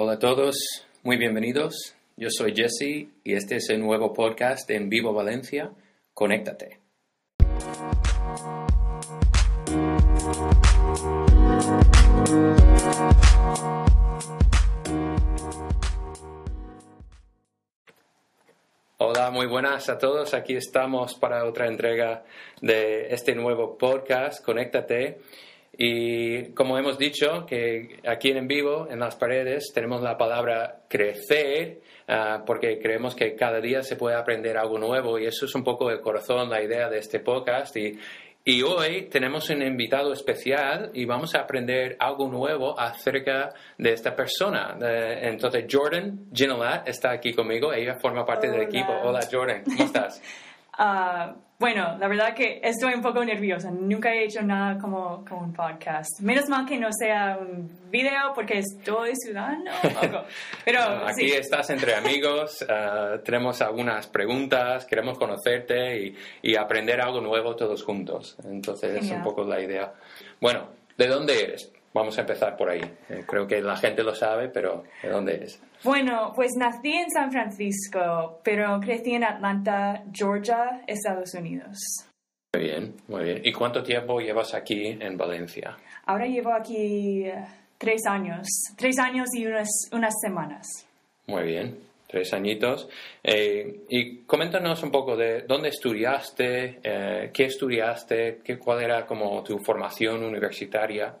Hola a todos, muy bienvenidos. Yo soy Jesse y este es el nuevo podcast En Vivo Valencia. Conéctate. Hola, muy buenas a todos. Aquí estamos para otra entrega de este nuevo podcast, Conéctate. Y como hemos dicho, que aquí en vivo, en las paredes, tenemos la palabra crecer, ah, porque creemos que cada día se puede aprender algo nuevo y eso es un poco el corazón, la idea de este podcast. Y, y hoy tenemos un invitado especial y vamos a aprender algo nuevo acerca de esta persona. Eh, entonces, Jordan Ginolat está aquí conmigo, ella forma parte del equipo. Hola, Jordan, ¿cómo estás? Uh, bueno, la verdad que estoy un poco nerviosa. Nunca he hecho nada como, como un podcast. Menos mal que no sea un video porque estoy sudando un poco. Pero aquí estás entre amigos, uh, tenemos algunas preguntas, queremos conocerte y, y, aprender algo nuevo todos juntos. Entonces es un poco la idea. Bueno, ¿de dónde eres? Vamos a empezar por ahí. Eh, creo que la gente lo sabe, pero ¿de dónde eres? Bueno, pues nací en San Francisco, pero crecí en Atlanta, Georgia, Estados Unidos. Muy bien, muy bien. ¿Y cuánto tiempo llevas aquí en Valencia? Ahora llevo aquí eh, tres años, tres años y unas, unas semanas. Muy bien, tres añitos. Eh, y coméntanos un poco de dónde estudiaste, eh, qué estudiaste, qué, cuál era como tu formación universitaria.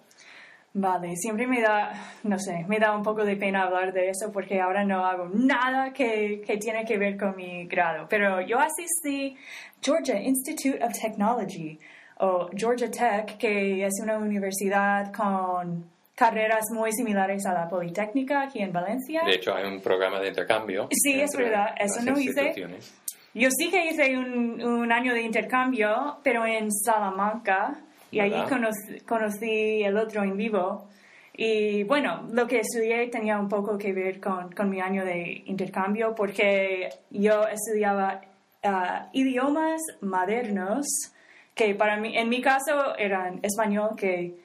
Vale, siempre me da, no sé, me da un poco de pena hablar de eso porque ahora no hago nada que, que tiene que ver con mi grado. Pero yo asistí Georgia Institute of Technology o Georgia Tech, que es una universidad con carreras muy similares a la Politécnica aquí en Valencia. De hecho, hay un programa de intercambio. Sí, es verdad, eso no hice. Yo sí que hice un, un año de intercambio, pero en Salamanca y allí conocí, el otro en vivo. Y bueno, lo que estudié tenía un poco que ver con, con mi año de intercambio porque yo estudiaba ah, idiomas modernos que para mí, en mi caso eran español, que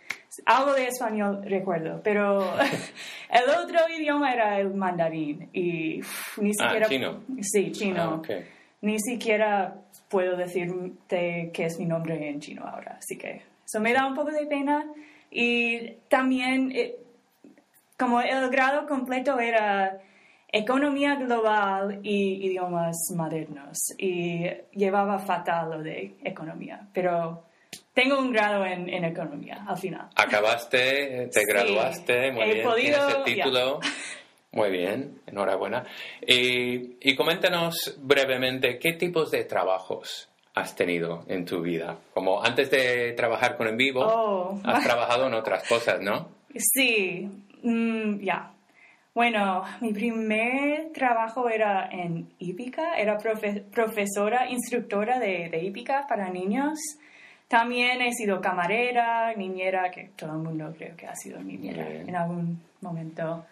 algo de español recuerdo, pero el otro idioma era el mandarín y ni ah, siquiera... chino. Sí, chino. Ah, ni siquiera puedo decirte qué es mi nombre en chino ahora, así que eso me da un poco de pena. Y también, eh, como el grado completo era economía global y idiomas modernos. Y llevaba fatal lo de economía. Pero tengo un grado en, en economía al final. Acabaste, te graduaste, muy bien, tienes el título. Muy bien, enhorabuena. Y, y coméntanos brevemente qué tipos de trabajos has tenido en tu vida? Como antes de trabajar con En Vivo, oh. has trabajado en otras cosas, ¿no? Sí, mm, ya. Bueno, mi primer trabajo era en hípica, era profesora, instructora de, de hípica para niños. También he sido camarera, niñera, que todo el mundo creo que ha sido niñera en algún momento.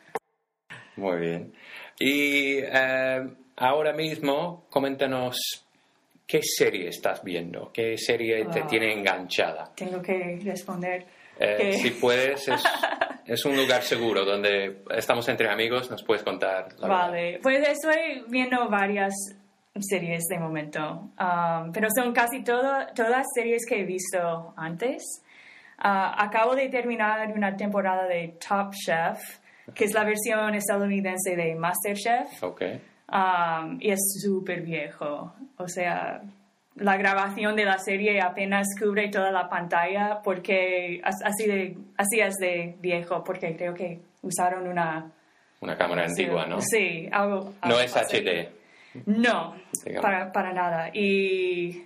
Muy bien. Y eh, ahora mismo, coméntanos ¿Qué serie estás viendo? ¿Qué serie te ah. tiene enganchada? Tengo que responder. Eh, si puedes, es, un lugar seguro donde estamos entre amigos, nos puedes contar. vale, pues estoy viendo varias series de momento, um, pero son casi todas las series que he visto antes. Uh, acabo de terminar una temporada de Top Chef, que es la versión estadounidense de MasterChef. Okay. Um, y es súper viejo. O sea, la grabación de la serie apenas cubre toda la pantalla porque así, de, así es de viejo, porque creo que usaron una... Una cámara antigua, ¿no? Sí, algo... no es HD. No, para, para, nada. Y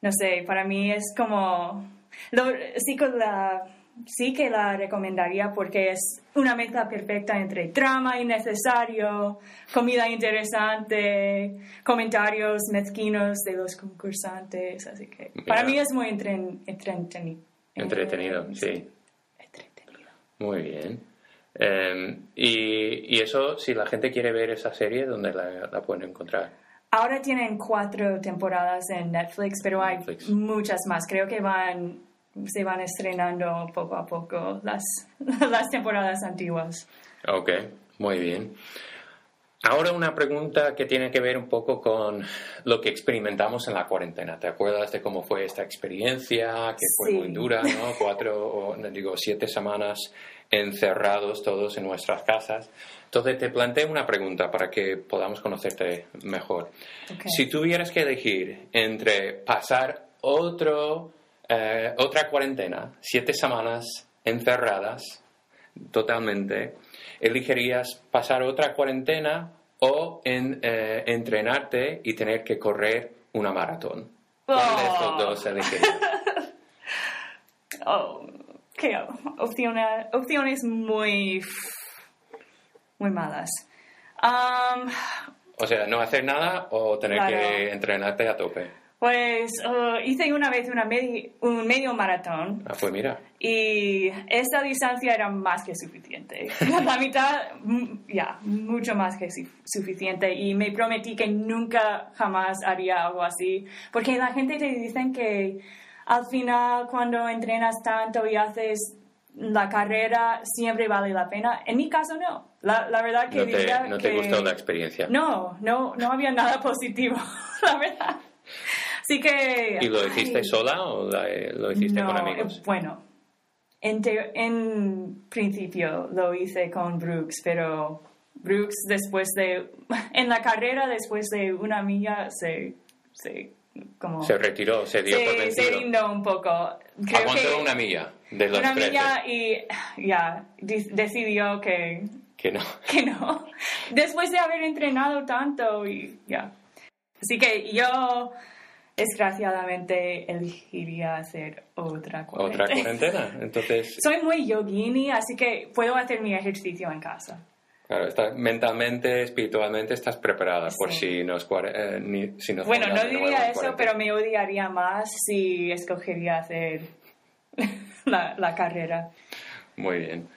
no sé, para mí es como... Lo, sí, con la sí que la recomendaría porque es una mezcla perfecta entre trama innecesario, comida interesante, comentarios mezquinos de los concursantes, así que para mí es muy entretenido. Entretenido, sí. Entretenido. Muy bien. Em, y, y, eso, si la gente quiere ver esa serie, ¿dónde la, la pueden encontrar? Ahora tienen cuatro temporadas en Netflix, pero hay muchas más. Creo que van se van estrenando poco a poco las, las temporadas antiguas. Ok, muy bien. Ahora una pregunta que tiene que ver un poco con lo que experimentamos en la cuarentena. ¿Te acuerdas de cómo fue esta experiencia? Que fue muy dura, ¿no? Cuatro, o, digo, siete semanas encerrados todos en nuestras casas. Entonces te planteo una pregunta para que podamos conocerte mejor. Si tuvieras que elegir entre pasar otro, eh, otra cuarentena, siete semanas encerradas totalmente, elegirías pasar otra cuarentena o en, eh, entrenarte y tener que correr una maratón. ¿Cuál de estos oh. dos elegirías? oh, qué opciones, opciones muy, muy malas. Um, o sea, no hacer nada o tener que entrenarte a tope. Pues uh, hice una vez una un medio maratón. Ah, pues mira. Y esta distancia era más que suficiente. La mitad, mm, ya, mucho más que suficiente. Y me prometí que nunca jamás haría algo así. Porque la gente te dice que al final cuando entrenas tanto y haces la carrera siempre vale la pena. En mi caso no. La, la verdad que no te, no te gustó la experiencia. No, no, no había nada positivo, la verdad. Así que... ¿Y lo hiciste sola o lo hiciste con amigos? Bueno, en, en principio lo hice con Brooks, pero Brooks después de... En la carrera, después de una milla, se... se como, se retiró, se dio por vencido. Se rindó un poco. Aguantó una milla de los Una milla y ya, decidió que... Que no. Que no. Después de haber entrenado tanto y ya. Así que yo desgraciadamente elegiría hacer otra cuarentena. Otra cuarentena, entonces... Soy muy yogini, así que puedo hacer mi ejercicio en casa. Claro, mentalmente, espiritualmente estás preparada por si nos, eh, ni, si nos Bueno, no diría eso, pero me odiaría más si escogería hacer la, la, carrera. Muy bien.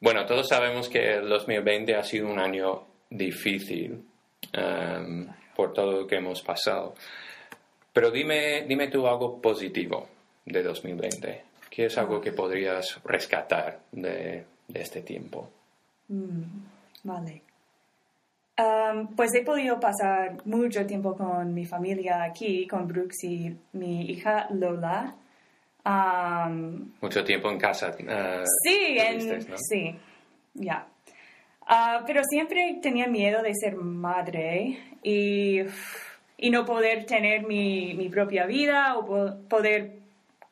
Bueno, todos sabemos que el 2020 ha sido un año difícil. Um, por todo lo que hemos pasado. Pero dime, dime tú algo positivo de 2020. ¿Qué es algo que podrías rescatar de, este tiempo? Mm, vale. pues he podido pasar mucho tiempo con mi familia aquí, con Brooks y mi hija Lola. mucho tiempo en casa. Uh, sí, sí, ya. Ah, pero siempre tenía miedo de ser madre y, y no poder tener mi, mi, propia vida o poder,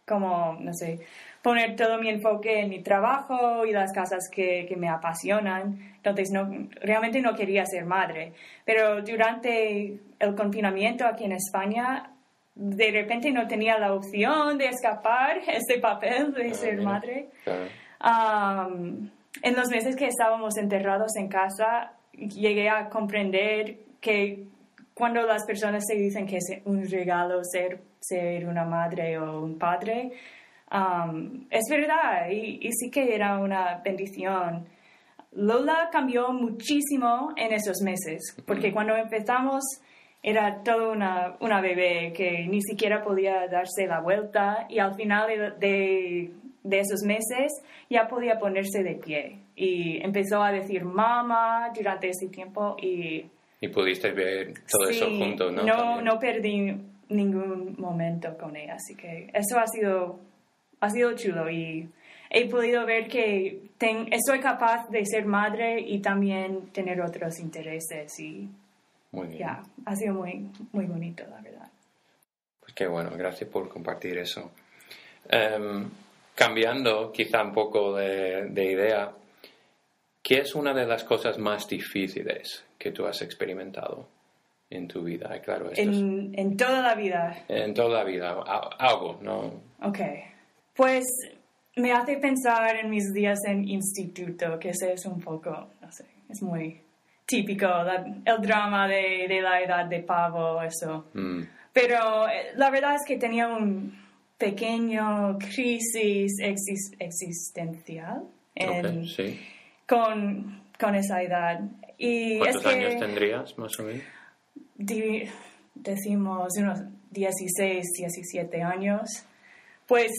como, no sé, poner todo mi enfoque en mi trabajo y las cosas que, que me apasionan. Entonces, no, realmente no quería ser madre. Pero durante el confinamiento aquí en España, de repente no tenía la opción de escapar ese papel de ah, ser madre en los meses que estábamos enterrados en casa, llegué a comprender que cuando las personas se dicen que es un regalo ser, ser una madre o un padre, um, es verdad y, sí que era una bendición. Lola cambió muchísimo en esos meses, porque cuando empezamos era toda una, una bebé que ni siquiera podía darse la vuelta y al final de de esos meses ya podía ponerse de pie y empezó a decir mamá durante ese tiempo y... Y pudiste ver todo eso juntos, ¿no? No, no perdí ningún momento con ella, así que eso ha sido, ha sido chulo y he podido ver que ten, estoy capaz de ser madre y también tener otros intereses y muy bien. ya, ha sido muy, muy bonito, la verdad. Pues qué bueno, gracias por compartir eso. Em, cambiando quizá un poco de, idea, ¿qué es una de las cosas más difíciles que tú has experimentado en tu vida? Claro, en, en, toda la vida. En toda la vida, algo, ¿no? Ok. Pues me hace pensar en mis días en instituto, que ese es un poco, no sé, es muy típico, el drama de, de, la edad de pavo, eso. Mm. Pero eh, la verdad es que tenía un pequeño crisis existencial con, con, esa edad. Y ¿Cuántos años tendrías, más o menos? decimos unos 16, 17 años. Pues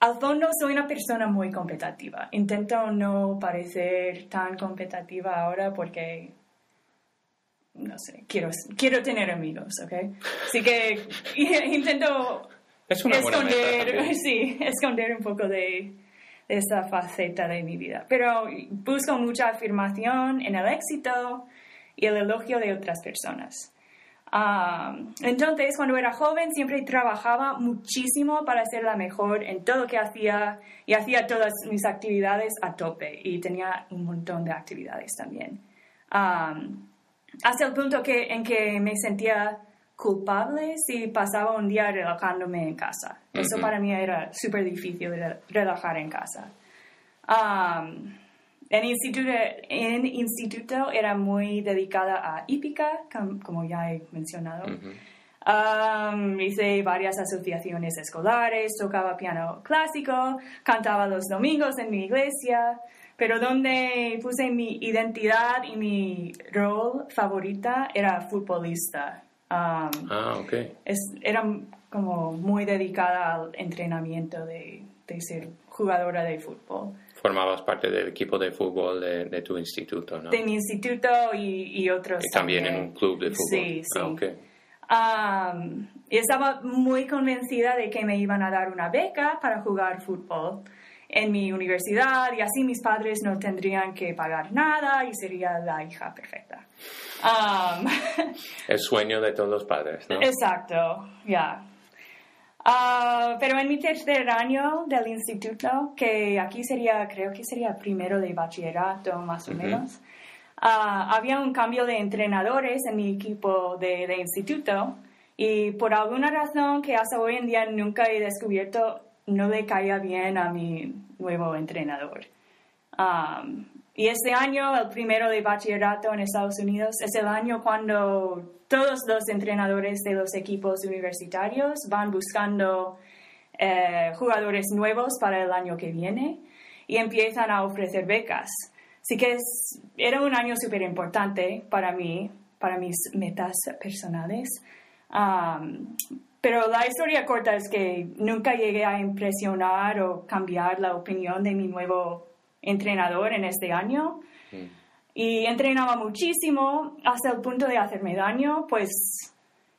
al fondo soy una persona muy competitiva. Intento no parecer tan competitiva ahora porque, no sé, quiero, quiero tener amigos, ¿ok? Así que intento esconder, sí, esconder un poco de, de esa faceta de mi vida. Pero busco mucha afirmación en el éxito y el elogio de otras personas. entonces, cuando era joven, siempre trabajaba muchísimo para ser la mejor en todo lo que hacía y hacía todas mis actividades a tope y tenía un montón de actividades también. hasta el punto que, en que me sentía culpable si pasaba un día relajándome en casa. Eso para mí era súper difícil relajar en casa. en, instituto, en instituto era muy dedicada a hípica, como ya he mencionado. hice varias asociaciones escolares, tocaba piano clásico, cantaba los domingos en mi iglesia, pero donde puse mi identidad y mi rol favorita era futbolista ah, ok. era como muy dedicada al entrenamiento de, ser jugadora de fútbol. Formabas parte del equipo de fútbol de, tu instituto, ¿no? De mi instituto y, otros. Y también, en un club de fútbol. Sí, sí. Ah, y estaba muy convencida de que me iban a dar una beca para jugar fútbol en mi universidad y así mis padres no tendrían que pagar nada y sería la hija perfecta. Um, El sueño de todos los padres, ¿no? Exacto, ya. Ah, pero en mi tercer año del instituto, que aquí sería, creo que sería primero de bachillerato más o menos, ah, había un cambio de entrenadores en mi equipo de, de instituto y por alguna razón que hasta hoy en día nunca he descubierto, no le caía bien a mi nuevo entrenador. Um, y este año, el primero de bachillerato en Estados Unidos, es el año cuando todos los entrenadores de los equipos universitarios van buscando eh, jugadores nuevos para el año que viene y empiezan a ofrecer becas. Así que era un año súper importante para mí, para mis metas personales. Um, pero la historia corta es que nunca llegué a impresionar o cambiar la opinión de mi nuevo entrenador en este año. Mm. Y entrenaba muchísimo hasta el punto de hacerme daño, pues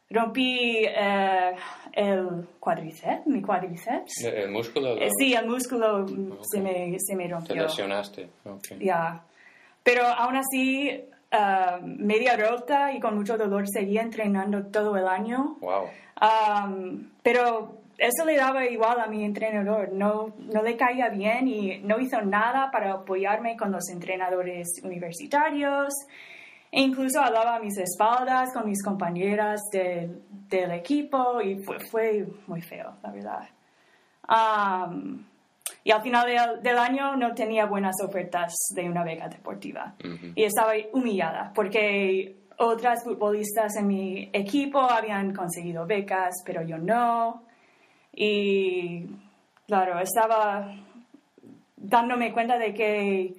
rompí eh, el cuádriceps, mi cuádriceps. ¿El músculo? Eh, sí, el músculo se, me, se me rompió. Te lesionaste, Ya. Pero aún así, eh, media rota y con mucho dolor, seguía entrenando todo el año. Wow pero eso le daba igual a mi entrenador, no, no le caía bien y no hizo nada para apoyarme con los entrenadores universitarios. E incluso hablaba a mis espaldas con mis compañeras del equipo y fue, fue, muy feo, la verdad. Y al final del, año no tenía buenas ofertas de una beca deportiva y estaba humillada porque otras futbolistas en mi equipo habían conseguido becas, pero yo no. Y claro, estaba dándome cuenta de que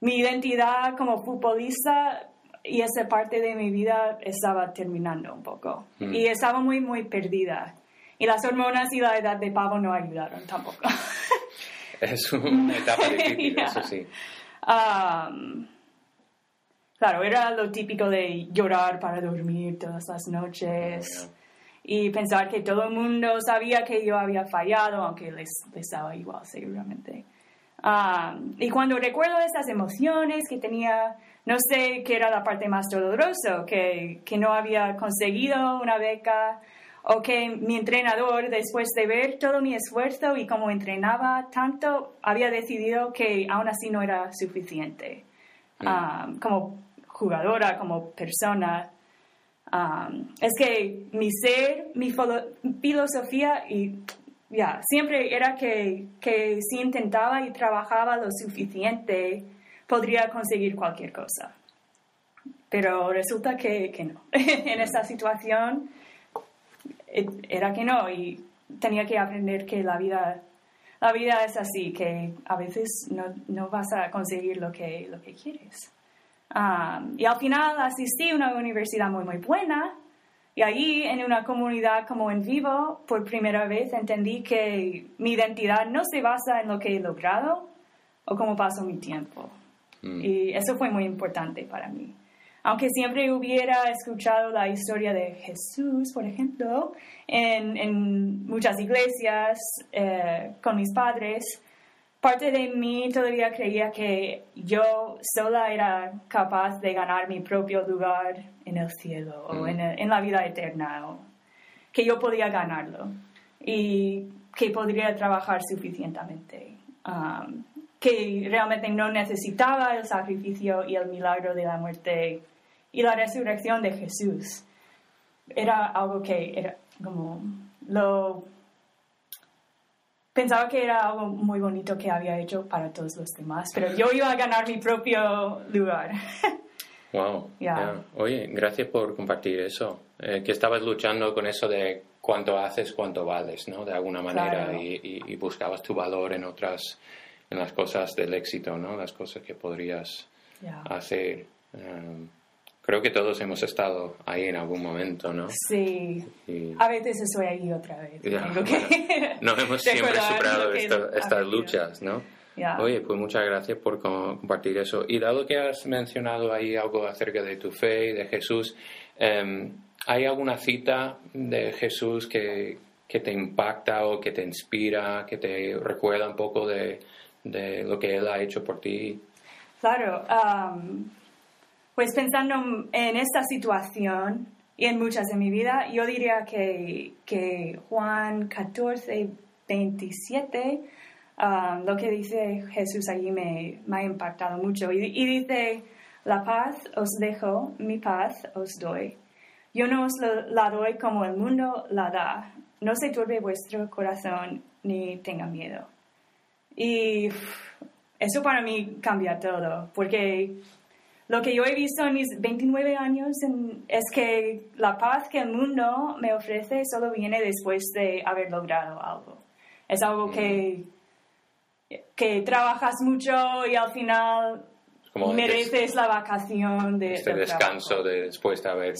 mi identidad como futbolista y esa parte de mi vida estaba terminando un poco. Mm. Y estaba muy, muy perdida. Y las hormonas y la edad de pavo no ayudaron tampoco. es una etapa difícil, eso sí. Um, Claro, era lo típico de llorar para dormir todas las noches y pensar que todo el mundo sabía que yo había fallado, aunque les, les daba igual seguramente. Ah, y cuando recuerdo esas emociones que tenía, no sé qué era la parte más dolorosa, que, que no había conseguido una beca o que mi entrenador, después de ver todo mi esfuerzo y cómo entrenaba tanto, había decidido que aún así no era suficiente. Ah, como jugadora, como persona. Um, es que mi ser, mi filosofía y ya, siempre era que, que si intentaba y trabajaba lo suficiente, podría conseguir cualquier cosa. Pero resulta que, que no. en esa situación era que no y tenía que aprender que la vida, la vida es así, que a veces no, no vas a conseguir lo que, lo que quieres y al final asistí a una universidad muy, muy buena Y allí, en una comunidad como en vivo, por primera vez entendí que mi identidad no se basa en lo que he logrado o cómo paso mi tiempo. Mm. Y eso fue muy importante para mí. Aunque siempre hubiera escuchado la historia de Jesús, por ejemplo, en, en muchas iglesias eh, con mis padres, parte de mí todavía creía que yo sola era capaz de ganar mi propio lugar en el cielo o mm. en, en, la vida eterna, o que yo podía ganarlo y que podría trabajar suficientemente, um, que realmente no necesitaba el sacrificio y el milagro de la muerte y la resurrección de Jesús. Era algo que era como lo pensaba que era algo muy bonito que había hecho para todos los demás, pero yo iba a ganar mi propio lugar. Wow. Oye, gracias por compartir eso. Eh, que estabas luchando con eso de cuánto haces, cuánto vales, ¿no? De alguna manera y, buscabas tu valor en otras, en las cosas del éxito, ¿no? Las cosas que podrías hacer. Um, creo que todos hemos estado ahí en algún momento, ¿no? Sí. A veces estoy ahí otra vez. no hemos siempre superado estas luchas, ¿no? Oye, pues muchas gracias por compartir eso. Y dado que has mencionado ahí algo acerca de tu fe y de Jesús, em, ¿hay alguna cita de Jesús que, que, te impacta o que te inspira, que te recuerda un poco de, de lo que Él ha hecho por ti? Claro. Um, pues pensando en esta situación y en muchas de mi vida, yo diría que, que Juan 14, 27, um, lo que dice Jesús allí me, me ha impactado mucho. Y, y, dice, la paz os dejo, mi paz os doy. Yo no os la doy como el mundo la da. No se turbe vuestro corazón ni tenga miedo. Y eso para mí cambia todo, porque lo que yo he visto en mis 29 años es que la paz que el mundo me ofrece solo viene después de haber logrado algo. Es algo que, que trabajas mucho y al final mereces la vacación de este descanso de después de haber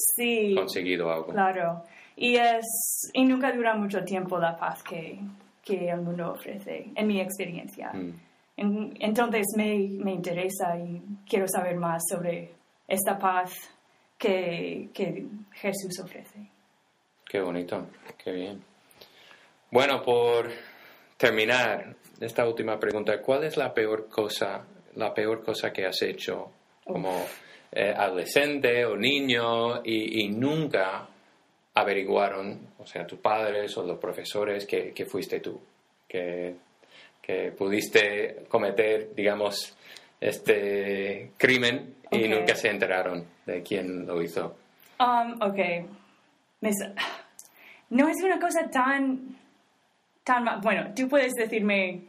conseguido algo. Claro. Y, es, y nunca dura mucho tiempo la paz que, que el mundo ofrece, en mi experiencia. Mm. Entonces me, me, interesa y quiero saber más sobre esta paz que, que Jesús ofrece. Qué bonito, qué bien. Bueno, por terminar esta última pregunta, ¿cuál es la peor cosa, la peor cosa que has hecho como eh, adolescente o niño y, y, nunca averiguaron, o sea, tus padres o los profesores que, que fuiste tú? Que que pudiste cometer, digamos, este crimen y nunca se enteraron de quién lo hizo. Um, ok. No es una cosa tan, tan... Bueno, tú puedes decirme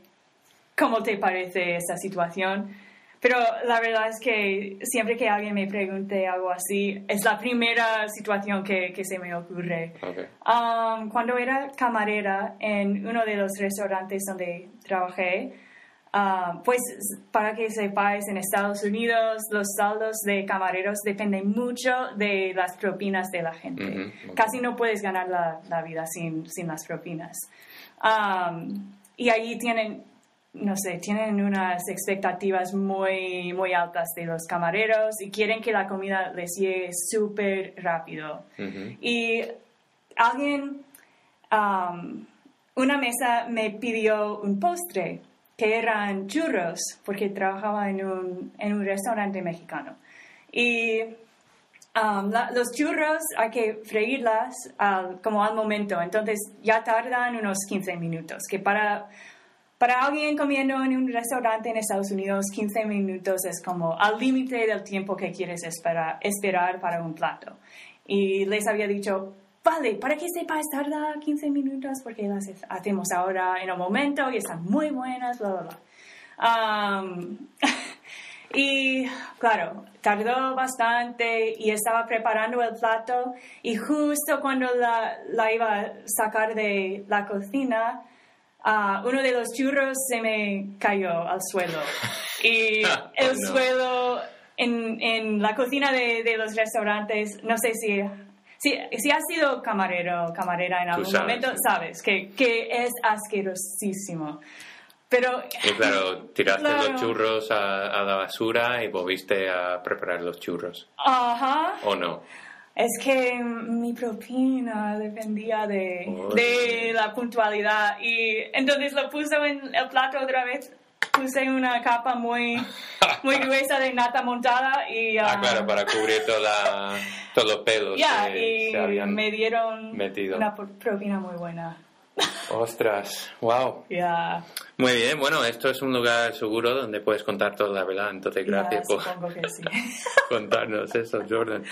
cómo te parece esa situación pero la verdad es que siempre que alguien me pregunte algo así, es la primera situación que, que se me ocurre. Um, cuando era camarera en uno de los restaurantes donde trabajé, uh, pues para que sepáis, en Estados Unidos los saldos de camareros dependen mucho de las propinas de la gente. Casi no puedes ganar la, la vida sin, sin, las propinas. Um, y allí tienen no sé, tienen unas expectativas muy, muy altas de los camareros y quieren que la comida les llegue súper rápido. Y alguien, um, una mesa me pidió un postre, que eran churros, porque trabajaba en un, en un restaurante mexicano. Y um, los churros hay que freírlas como al momento, entonces ya tardan unos 15 minutos, que para para alguien comiendo en un restaurante en Estados Unidos, 15 minutos es como al límite del tiempo que quieres esperar, esperar para un plato. Y les había dicho, vale, para que sepas, tarda 15 minutos porque las hacemos ahora en un momento y están muy buenas, bla, bla, bla. y claro, tardó bastante y estaba preparando el plato y justo cuando la, la iba a sacar de la cocina, Ah, uno de los churros se me cayó al suelo. Y oh, el suelo en, en, la cocina de, de, los restaurantes, no sé si si, si has sido camarero camarera en algún momento, sabes que, que es asquerosísimo. Pero, y claro, tiraste los churros a, la basura y volviste a preparar los churros. Ajá. ¿O no? Es que mi propina dependía de, de la puntualidad y entonces lo puse en el plato otra vez puse una capa muy, muy gruesa de nata montada y... ah, um, claro, para cubrir toda, todos los pelos Ya, y me dieron una propina muy buena. Ostras, wow. Muy bien, bueno, esto es un lugar seguro donde puedes contar toda la verdad, entonces gracias por contarnos eso, Jordan.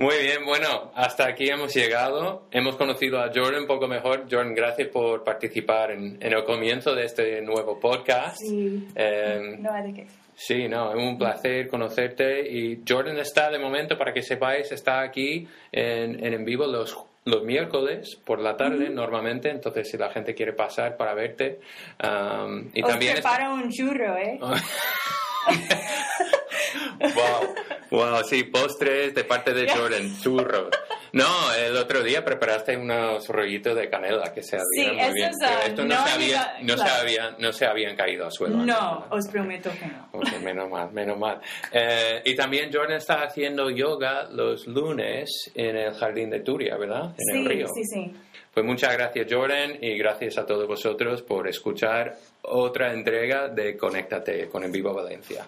Muy bien, bueno, hasta aquí hemos llegado. Hemos conocido a Jordan un poco mejor. Jordan, gracias por participar en, el comienzo de este nuevo podcast. Sí, em, no hay de qué. Sí, no, es un placer conocerte. Y Jordan está, de momento, para que sepáis, está aquí en, en, vivo los, los miércoles por la tarde, normalmente. Entonces, si la gente quiere pasar para verte. Um, y Os también prepara un churro, ¿eh? wow, wow, sí, postres de parte de Jordan, churros. No, el otro día preparaste unos rollitos de canela que se habían muy bien. esto no, se, había, no, se no se habían caído al suelo. No, os prometo que no. menos mal, menos mal. Eh, y también Jordan está haciendo yoga los lunes en el jardín de Turia, ¿verdad? En sí, el río. Sí, sí. Pues muchas gracias Jordan y gracias a todos vosotros por escuchar otra entrega de Conéctate con En Vivo Valencia.